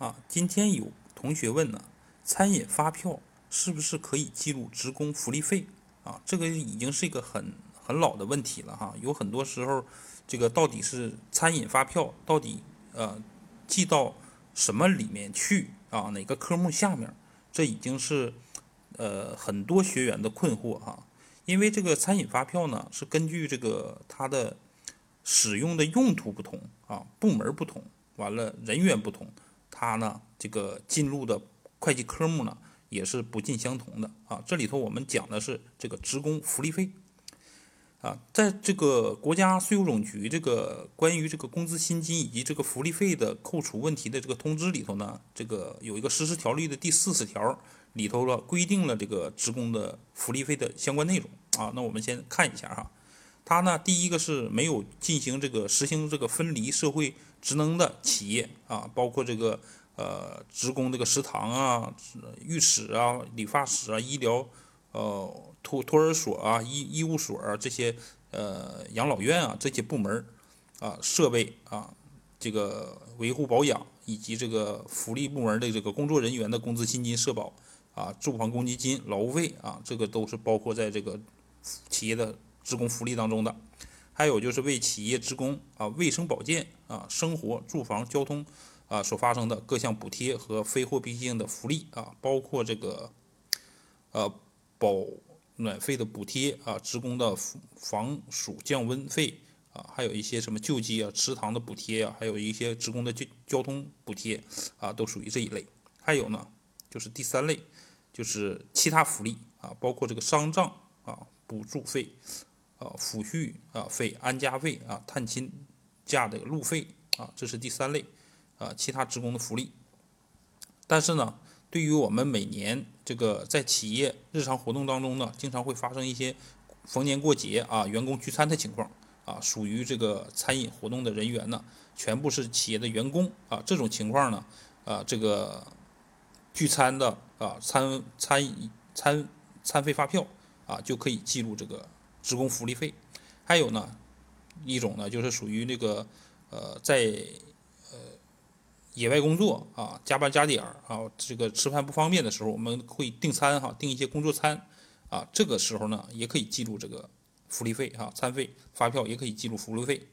啊，今天有同学问呢，餐饮发票是不是可以记录职工福利费？啊，这个已经是一个很很老的问题了哈。有很多时候，这个到底是餐饮发票到底呃记到什么里面去啊？哪个科目下面？这已经是呃很多学员的困惑哈。因为这个餐饮发票呢，是根据这个它的使用的用途不同啊，部门不同，完了人员不同。它呢，这个进入的会计科目呢，也是不尽相同的啊。这里头我们讲的是这个职工福利费啊，在这个国家税务总局这个关于这个工资薪金以及这个福利费的扣除问题的这个通知里头呢，这个有一个实施条例的第四十条里头了规定了这个职工的福利费的相关内容啊。那我们先看一下哈，它呢第一个是没有进行这个实行这个分离社会。职能的企业啊，包括这个呃职工这个食堂啊、浴室啊、理发室啊、医疗呃托托儿所啊、医医务所啊这些呃养老院啊这些部门啊设备啊这个维护保养以及这个福利部门的这个工作人员的工资薪金社保啊住房公积金劳务费啊这个都是包括在这个企业的职工福利当中的。还有就是为企业职工啊卫生保健啊生活住房交通啊所发生的各项补贴和非货币性的福利啊，包括这个呃保暖费的补贴啊，职工的防暑降温费啊，还有一些什么救济啊食堂的补贴啊，还有一些职工的交交通补贴啊，都属于这一类。还有呢，就是第三类，就是其他福利啊，包括这个丧葬啊补助费。啊，抚恤啊费、安家费啊、探亲假的路费啊，这是第三类啊，其他职工的福利。但是呢，对于我们每年这个在企业日常活动当中呢，经常会发生一些逢年过节啊，员工聚餐的情况啊，属于这个餐饮活动的人员呢，全部是企业的员工啊，这种情况呢，啊，这个聚餐的啊餐餐餐餐费发票啊，就可以记录这个。职工福利费，还有呢，一种呢就是属于那个呃在野外工作啊加班加点儿啊这个吃饭不方便的时候，我们会订餐哈订一些工作餐啊这个时候呢也可以记录这个福利费哈餐费发票也可以记录福利费，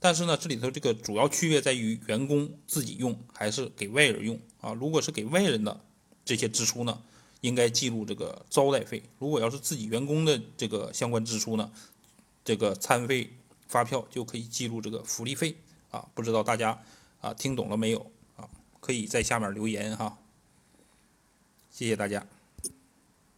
但是呢这里头这个主要区别在于员工自己用还是给外人用啊如果是给外人的这些支出呢。应该记录这个招待费。如果要是自己员工的这个相关支出呢，这个餐费发票就可以记录这个福利费啊。不知道大家啊听懂了没有啊？可以在下面留言哈。谢谢大家。